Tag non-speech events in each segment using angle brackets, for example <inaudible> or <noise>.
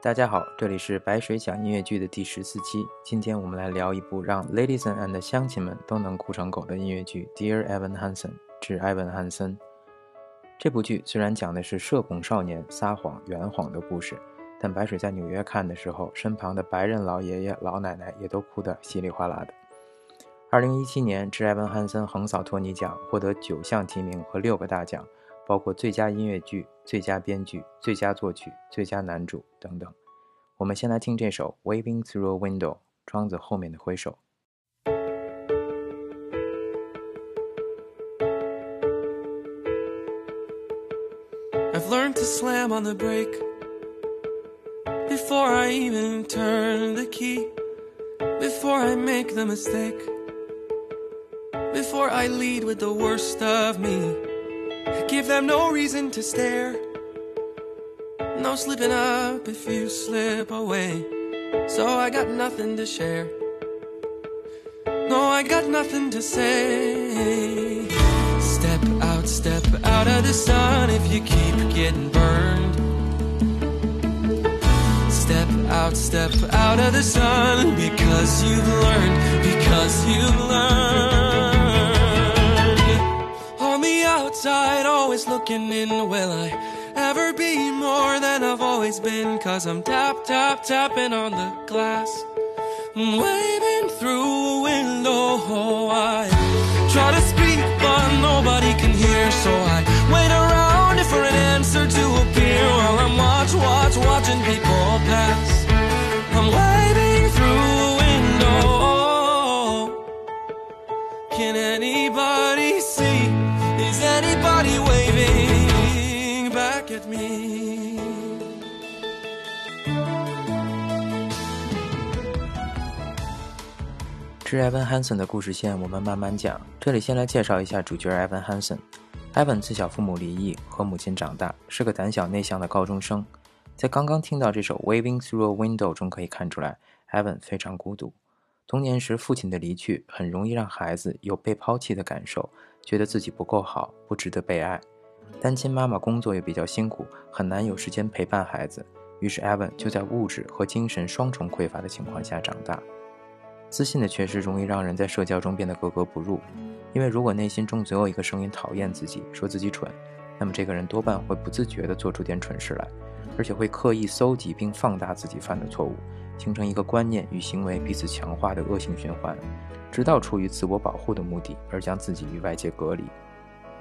大家好，这里是白水讲音乐剧的第十四期。今天我们来聊一部让 ladies and 乡亲们都能哭成狗的音乐剧《Dear Evan Hansen》，致埃文·汉森。这部剧虽然讲的是社恐少年撒谎圆谎的故事，但白水在纽约看的时候，身旁的白人老爷爷老奶奶也都哭得稀里哗啦的。二零一七年，致埃文·汉森横扫托尼奖，获得九项提名和六个大奖。包括最佳音乐剧、最佳编剧、最佳作曲、最佳男主等等。我们先来听这首《Waving Through a Window》，窗子后面的挥手。I've learned to slam on the brake before I even turn the key, before I make the mistake, before I lead with the worst of me. Give them no reason to stare. No slipping up if you slip away. So I got nothing to share. No, I got nothing to say. Step out, step out of the sun if you keep getting burned. Step out, step out of the sun because you've learned, because you've learned outside, always looking in. Will I ever be more than I've always been? Cause I'm tap, tap, tapping on the glass. I'm waving through a window. Oh, I try to speak, but nobody can hear. So I wait around for an answer to appear while I'm watch, watch, watching people pass. I'm waving through a window. Can? Is Body waving back at me? 致埃文·汉森的故事线，我们慢慢讲。这里先来介绍一下主角埃文·汉森。埃文自小父母离异，和母亲长大，是个胆小内向的高中生。在刚刚听到这首《Waving Through a Window》中可以看出来，，Evan 非常孤独。童年时父亲的离去，很容易让孩子有被抛弃的感受。觉得自己不够好，不值得被爱。单亲妈妈工作也比较辛苦，很难有时间陪伴孩子。于是，Evan 就在物质和精神双重匮乏的情况下长大。自信的缺失容易让人在社交中变得格格不入，因为如果内心中总有一个声音讨厌自己，说自己蠢，那么这个人多半会不自觉地做出点蠢事来，而且会刻意搜集并放大自己犯的错误，形成一个观念与行为彼此强化的恶性循环。直到出于自我保护的目的而将自己与外界隔离，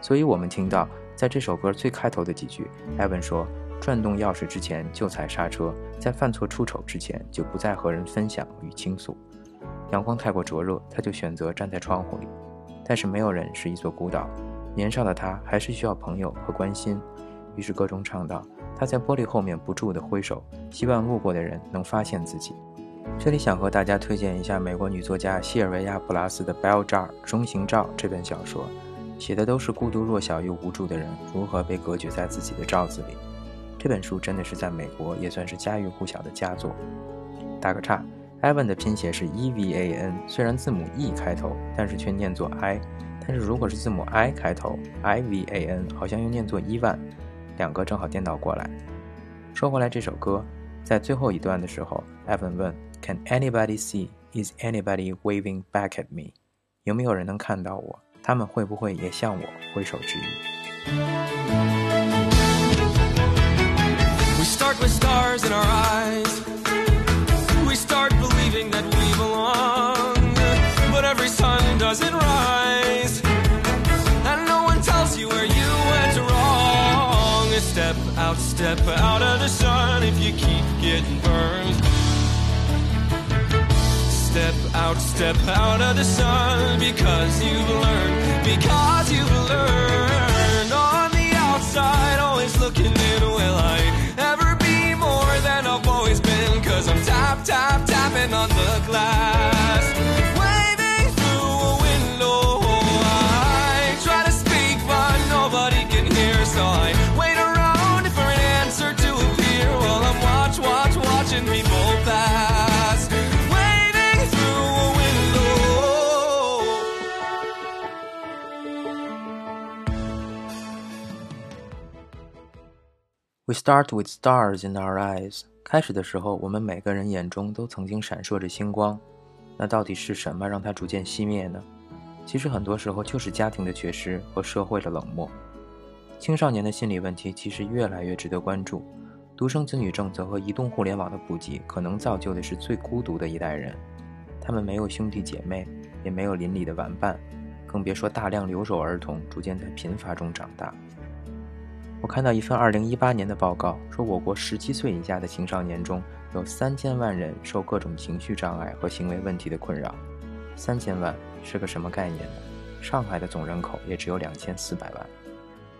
所以我们听到在这首歌最开头的几句，艾文说：“转动钥匙之前就踩刹车，在犯错出丑之前就不再和人分享与倾诉。阳光太过灼热，他就选择站在窗户里。但是没有人是一座孤岛，年少的他还是需要朋友和关心。于是歌中唱道：他在玻璃后面不住地挥手，希望路过的人能发现自己。”这里想和大家推荐一下美国女作家西尔维亚·普拉斯的《Bell Jar 中型罩》这本小说，写的都是孤独弱小又无助的人如何被隔绝在自己的罩子里。这本书真的是在美国也算是家喻户晓的佳作。打个岔，Evan 的拼写是 E V A N，虽然字母 E 开头，但是却念作 I。但是如果是字母 I 开头，I V A N 好像又念作伊万，两个正好颠倒过来。说回来，这首歌在最后一段的时候，Evan 问。Can anybody see? Is anybody waving back at me? 有没有人能看到我？他们会不会也向我挥手致意？We start with stars in our eyes. We start believing that we belong. But every sun doesn't rise. Out, step out of the sun if you keep getting burned step out, step out of the sun because you've learned, because you've learned on the outside, always looking in. Will I ever be more than I've always been? Cause I'm tap, tap, tapping on the glass. We start with stars in our eyes。开始的时候，我们每个人眼中都曾经闪烁着星光。那到底是什么让它逐渐熄灭呢？其实很多时候就是家庭的缺失和社会的冷漠。青少年的心理问题其实越来越值得关注。独生子女政策和移动互联网的普及，可能造就的是最孤独的一代人。他们没有兄弟姐妹，也没有邻里的玩伴，更别说大量留守儿童逐渐在贫乏中长大。我看到一份2018年的报告，说我国17岁以下的青少年中有3000万人受各种情绪障碍和行为问题的困扰。3000万是个什么概念呢？上海的总人口也只有2400万，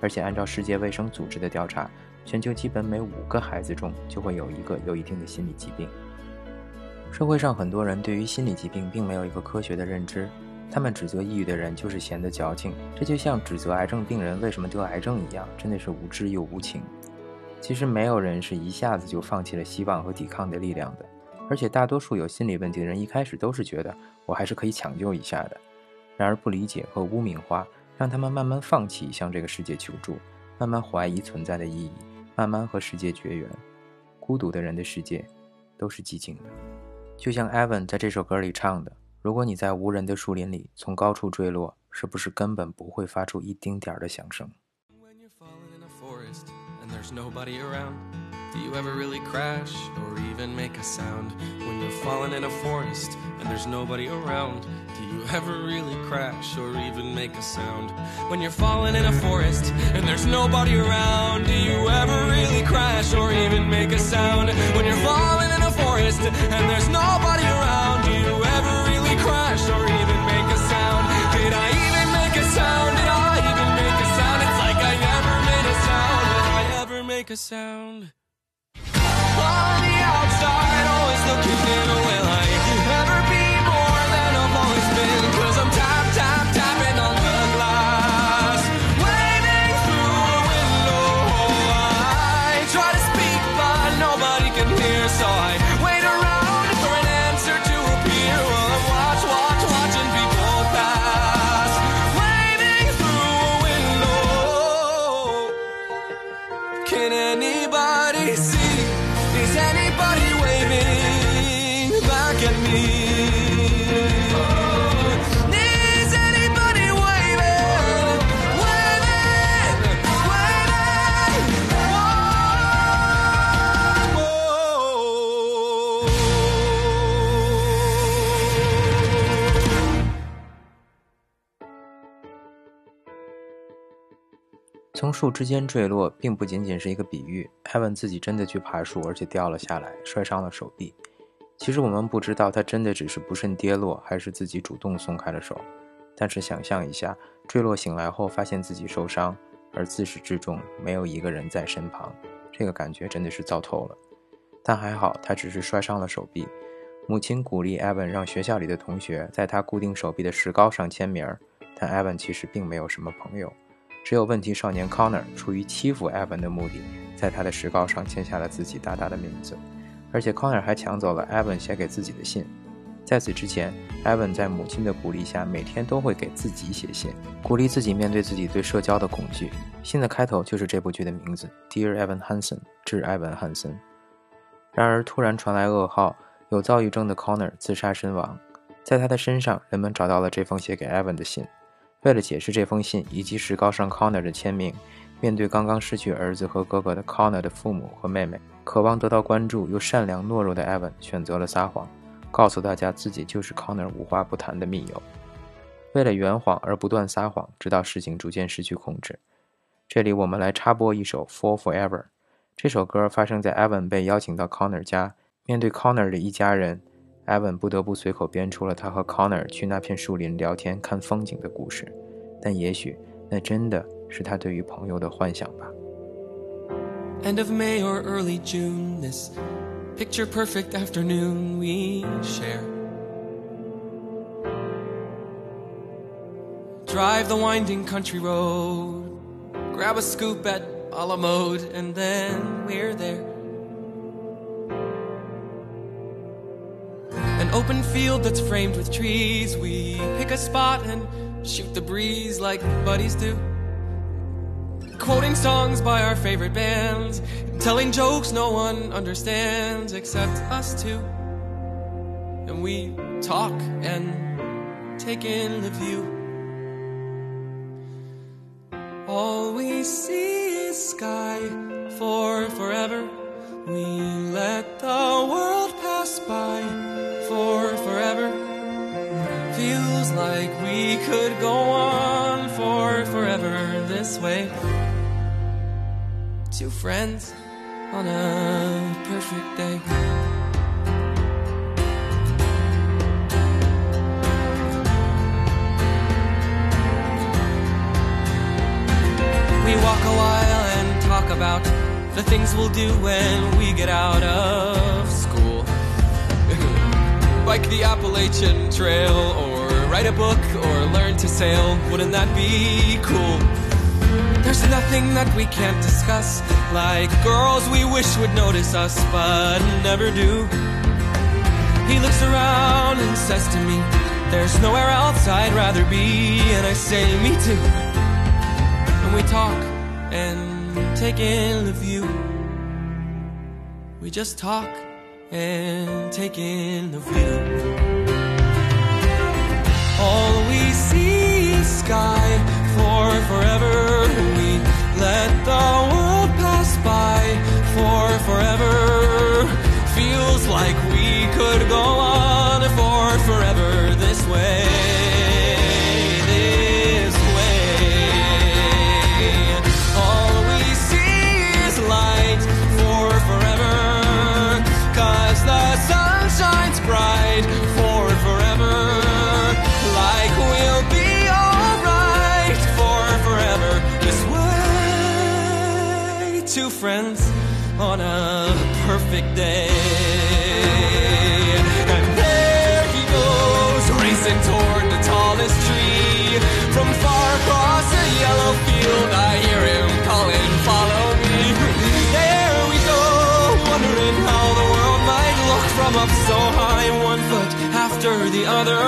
而且按照世界卫生组织的调查。全球基本每五个孩子中就会有一个有一定的心理疾病。社会上很多人对于心理疾病并没有一个科学的认知，他们指责抑郁的人就是闲得矫情，这就像指责癌症病人为什么得癌症一样，真的是无知又无情。其实没有人是一下子就放弃了希望和抵抗的力量的，而且大多数有心理问题的人一开始都是觉得我还是可以抢救一下的，然而不理解和污名化让他们慢慢放弃向这个世界求助，慢慢怀疑存在的意义。慢慢和世界绝缘，孤独的人的世界都是寂静的，就像 Evan 在这首歌里唱的：“如果你在无人的树林里从高处坠落，是不是根本不会发出一丁点儿的响声？” Do sound? on the outside, always looking 树之间坠落，并不仅仅是一个比喻。艾文自己真的去爬树，而且掉了下来，摔伤了手臂。其实我们不知道他真的只是不慎跌落，还是自己主动松开了手。但是想象一下，坠落醒来后发现自己受伤，而自始至终没有一个人在身旁，这个感觉真的是糟透了。但还好，他只是摔伤了手臂。母亲鼓励艾文让学校里的同学在他固定手臂的石膏上签名，但艾文其实并没有什么朋友。只有问题少年 Connor 出于欺负 Evan 的目的，在他的石膏上签下了自己大大的名字，而且 Connor 还抢走了 Evan 写给自己的信。在此之前，Evan 在母亲的鼓励下，每天都会给自己写信，鼓励自己面对自己对社交的恐惧。信的开头就是这部剧的名字：Dear Evan Hansen，致艾文·汉森。然而，突然传来噩耗，有躁郁症的 Connor 自杀身亡。在他的身上，人们找到了这封写给 Evan 的信。为了解释这封信以及石膏上 Connor 的签名，面对刚刚失去儿子和哥哥的 Connor 的父母和妹妹，渴望得到关注又善良懦弱的 Evan 选择了撒谎，告诉大家自己就是 Connor 无话不谈的密友。为了圆谎而不断撒谎，直到事情逐渐失去控制。这里我们来插播一首《Fall Forever》。这首歌发生在 Evan 被邀请到 Connor 家，面对 Connor 的一家人。Evan 不得不随口编出了他和 Connor 去那片树林聊天、看风景的故事，但也许那真的是他对于朋友的幻想吧。 End of May or early June, this picture perfect afternoon we share. Drive the winding country road, grab a scoop at a la mode, and then we're there. Open field that's framed with trees. We pick a spot and shoot the breeze like buddies do. Quoting songs by our favorite bands, Telling jokes no one understands except us two. And we talk and take in the view. All we see is sky for forever. We let the world pass by we could go on for forever this way. Two friends on a perfect day. We walk a while and talk about the things we'll do when we get out of school. <laughs> Like the Appalachian Trail, or write a book, or learn to sail. Wouldn't that be cool? There's nothing that we can't discuss, like girls we wish would notice us, but never do. He looks around and says to me, There's nowhere else I'd rather be, and I say, Me too. And we talk and take in the view. We just talk and take in the view. All we see is sky for forever. We let the world pass by for forever. Feels like we could go perfect day. And there he goes, racing toward the tallest tree. From far across a yellow field, I hear him calling, Follow me. There we go, wondering how the world might look from up so high. One foot after the other,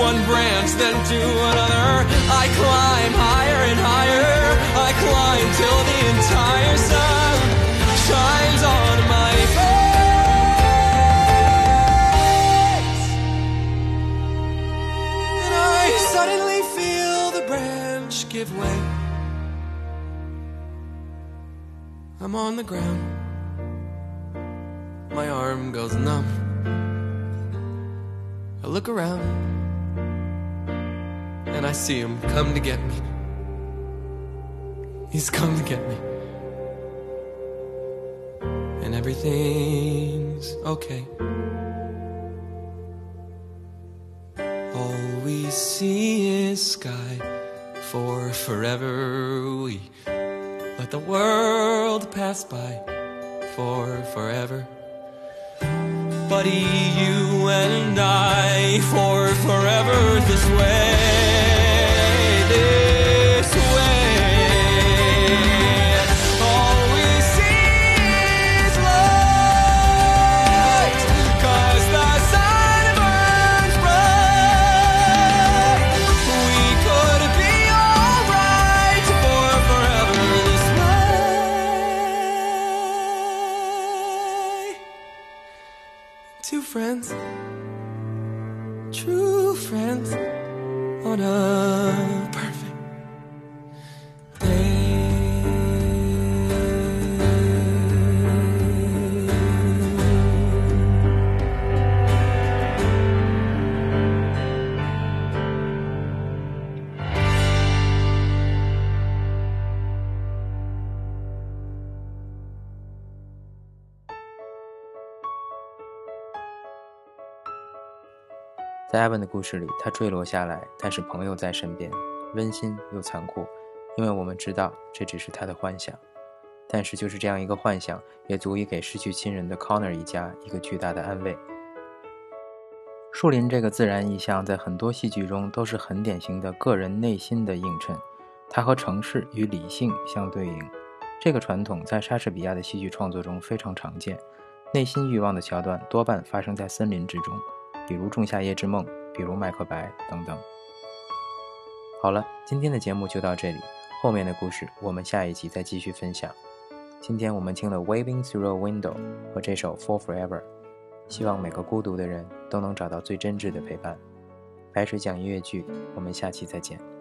one branch then to another. I climb higher and higher. I climb till the entire sun on the ground. My arm goes numb. I look around and I see him come to get me. He's come to get me. And everything's okay. All we see is sky for forever. We let the world pass by for forever. Buddy, you and I for forever this way. 在艾文的故事里，他坠落下来，但是朋友在身边，温馨又残酷，因为我们知道这只是他的幻想。但是就是这样一个幻想，也足以给失去亲人的 Connor 一家一个巨大的安慰。树林这个自然意象在很多戏剧中都是很典型的个人内心的映衬，它和城市与理性相对应。这个传统在莎士比亚的戏剧创作中非常常见，内心欲望的桥段多半发生在森林之中，比如《仲夏夜之梦》，比如《麦克白》等等。好了，今天的节目就到这里，后面的故事我们下一集再继续分享。今天我们听了《Waving Through a Window》和这首《For Forever》，希望每个孤独的人都能找到最真挚的陪伴。白水讲音乐剧，我们下期再见。